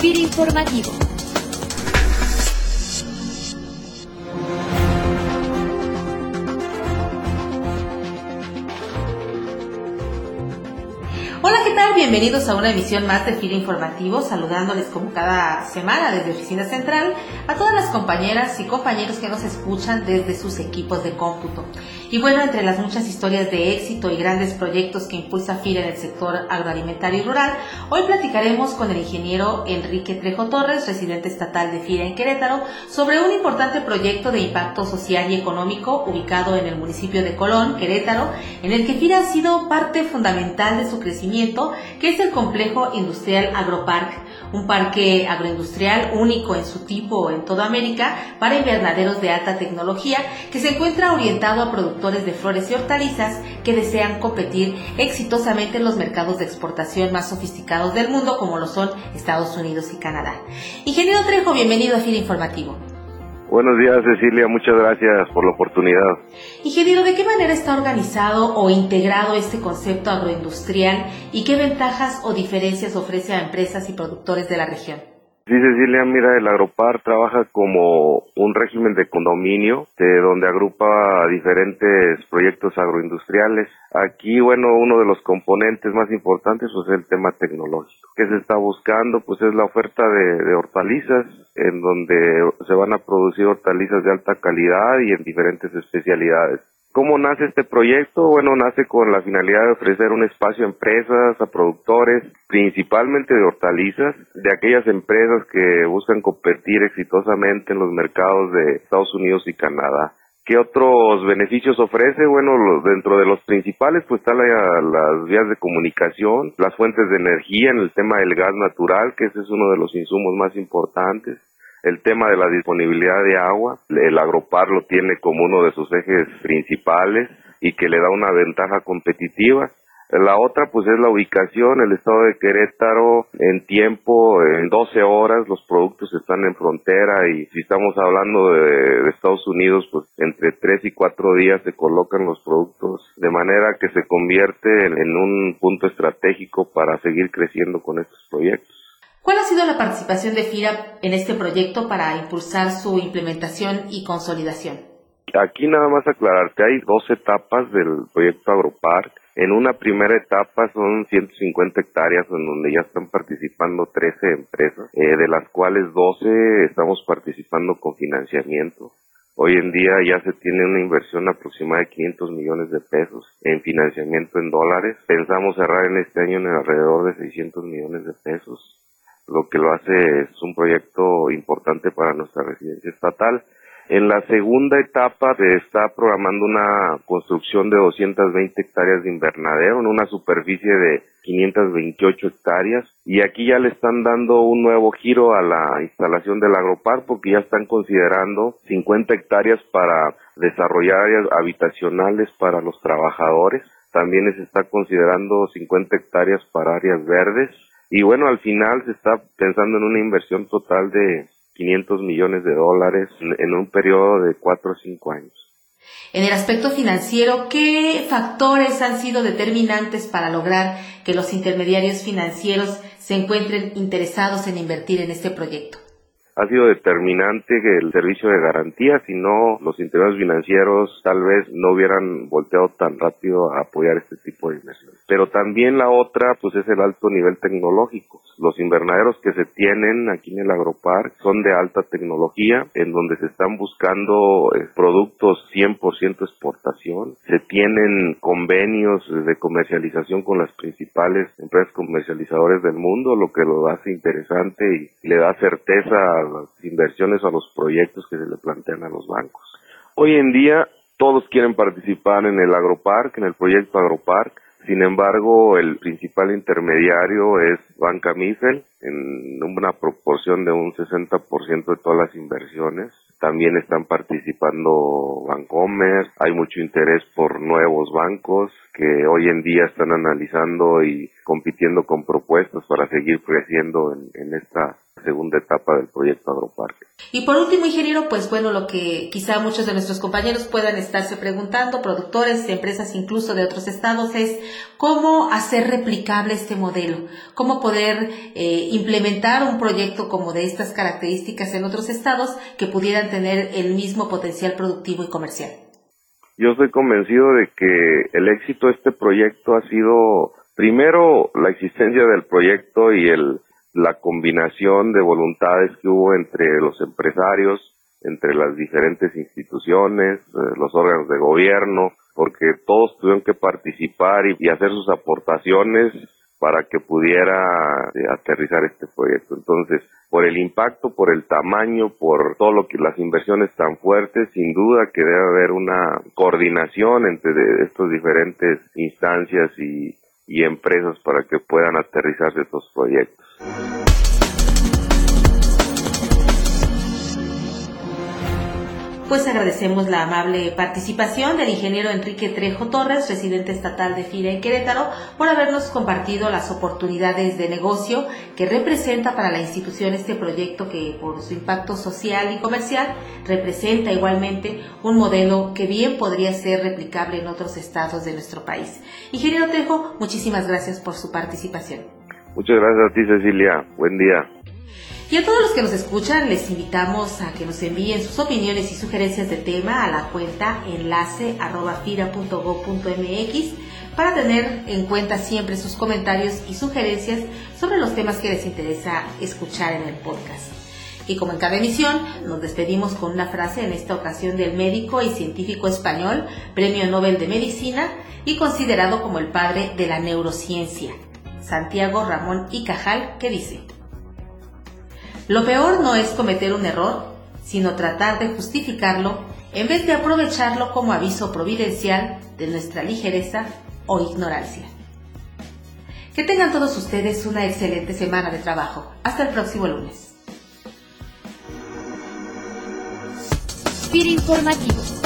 FIR Informativo. Hola, ¿qué tal? Bienvenidos a una emisión más de FIR Informativo, saludándoles como cada semana desde Oficina Central a todas las compañeras y compañeros que nos escuchan desde sus equipos de cómputo. Y bueno, entre las muchas historias de éxito y grandes proyectos que impulsa FIRA en el sector agroalimentario y rural, hoy platicaremos con el ingeniero Enrique Trejo Torres, residente estatal de FIRA en Querétaro, sobre un importante proyecto de impacto social y económico ubicado en el municipio de Colón, Querétaro, en el que FIRA ha sido parte fundamental de su crecimiento, que es el complejo industrial Agropark, un parque agroindustrial único en su tipo en toda América para invernaderos de alta tecnología que se encuentra orientado a productos de flores y hortalizas que desean competir exitosamente en los mercados de exportación más sofisticados del mundo como lo son Estados Unidos y Canadá. Ingeniero Trejo, bienvenido a FIRA Informativo. Buenos días, Cecilia. Muchas gracias por la oportunidad. Ingeniero, ¿de qué manera está organizado o integrado este concepto agroindustrial y qué ventajas o diferencias ofrece a empresas y productores de la región? Sí, Cecilia, mira, el Agropar trabaja como un régimen de condominio, de donde agrupa diferentes proyectos agroindustriales. Aquí, bueno, uno de los componentes más importantes pues, es el tema tecnológico. ¿Qué se está buscando? Pues es la oferta de, de hortalizas, en donde se van a producir hortalizas de alta calidad y en diferentes especialidades. ¿Cómo nace este proyecto? Bueno, nace con la finalidad de ofrecer un espacio a empresas, a productores, principalmente de hortalizas, de aquellas empresas que buscan competir exitosamente en los mercados de Estados Unidos y Canadá. ¿Qué otros beneficios ofrece? Bueno, dentro de los principales, pues están las vías de comunicación, las fuentes de energía en el tema del gas natural, que ese es uno de los insumos más importantes el tema de la disponibilidad de agua, el agropar lo tiene como uno de sus ejes principales y que le da una ventaja competitiva. La otra pues es la ubicación, el estado de Querétaro en tiempo, en 12 horas los productos están en frontera y si estamos hablando de, Estados Unidos pues entre 3 y 4 días se colocan los productos de manera que se convierte en un punto estratégico para seguir creciendo con estos proyectos. ¿Cuál ha sido la participación de FIRA en este proyecto para impulsar su implementación y consolidación? Aquí nada más aclarar que hay dos etapas del proyecto Agropark. En una primera etapa son 150 hectáreas en donde ya están participando 13 empresas, eh, de las cuales 12 estamos participando con financiamiento. Hoy en día ya se tiene una inversión aproximada de 500 millones de pesos en financiamiento en dólares. Pensamos cerrar en este año en alrededor de 600 millones de pesos lo que lo hace es un proyecto importante para nuestra residencia estatal. En la segunda etapa se está programando una construcción de 220 hectáreas de invernadero en una superficie de 528 hectáreas y aquí ya le están dando un nuevo giro a la instalación del agropar porque ya están considerando 50 hectáreas para desarrollar áreas habitacionales para los trabajadores. También se está considerando 50 hectáreas para áreas verdes y bueno, al final se está pensando en una inversión total de 500 millones de dólares en un periodo de 4 o 5 años. En el aspecto financiero, ¿qué factores han sido determinantes para lograr que los intermediarios financieros se encuentren interesados en invertir en este proyecto? Ha sido determinante el servicio de garantía, si no los intereses financieros tal vez no hubieran volteado tan rápido a apoyar este tipo de inversiones. Pero también la otra, pues es el alto nivel tecnológico. Los invernaderos que se tienen aquí en el Agropark son de alta tecnología, en donde se están buscando eh, productos 100% exportación. Se tienen convenios de comercialización con las principales empresas comercializadoras del mundo, lo que lo hace interesante y le da certeza las inversiones o a los proyectos que se le plantean a los bancos. Hoy en día todos quieren participar en el Agropark, en el proyecto Agropark. Sin embargo, el principal intermediario es Banca Mifel, en una proporción de un 60% de todas las inversiones. También están participando Bancomer, hay mucho interés por nuevos bancos que hoy en día están analizando y compitiendo con propuestas para seguir creciendo en, en esta segunda etapa del proyecto Agroparque. Y por último, ingeniero, pues bueno, lo que quizá muchos de nuestros compañeros puedan estarse preguntando, productores, empresas incluso de otros estados, es cómo hacer replicable este modelo, cómo poder eh, implementar un proyecto como de estas características en otros estados que pudieran tener el mismo potencial productivo y comercial. Yo estoy convencido de que el éxito de este proyecto ha sido primero la existencia del proyecto y el la combinación de voluntades que hubo entre los empresarios, entre las diferentes instituciones, eh, los órganos de gobierno, porque todos tuvieron que participar y, hacer sus aportaciones para que pudiera eh, aterrizar este proyecto. Entonces, por el impacto, por el tamaño, por todo lo que las inversiones tan fuertes, sin duda que debe haber una coordinación entre estas diferentes instancias y, y empresas para que puedan aterrizar estos proyectos. Pues agradecemos la amable participación del ingeniero Enrique Trejo Torres, residente estatal de FIRA en Querétaro, por habernos compartido las oportunidades de negocio que representa para la institución este proyecto que por su impacto social y comercial representa igualmente un modelo que bien podría ser replicable en otros estados de nuestro país. Ingeniero Trejo, muchísimas gracias por su participación. Muchas gracias a ti Cecilia, buen día. Y a todos los que nos escuchan les invitamos a que nos envíen sus opiniones y sugerencias de tema a la cuenta enlace para tener en cuenta siempre sus comentarios y sugerencias sobre los temas que les interesa escuchar en el podcast. Y como en cada emisión, nos despedimos con una frase en esta ocasión del médico y científico español, Premio Nobel de Medicina y considerado como el padre de la neurociencia, Santiago Ramón y Cajal, que dice, lo peor no es cometer un error, sino tratar de justificarlo en vez de aprovecharlo como aviso providencial de nuestra ligereza o ignorancia. Que tengan todos ustedes una excelente semana de trabajo. Hasta el próximo lunes. informativo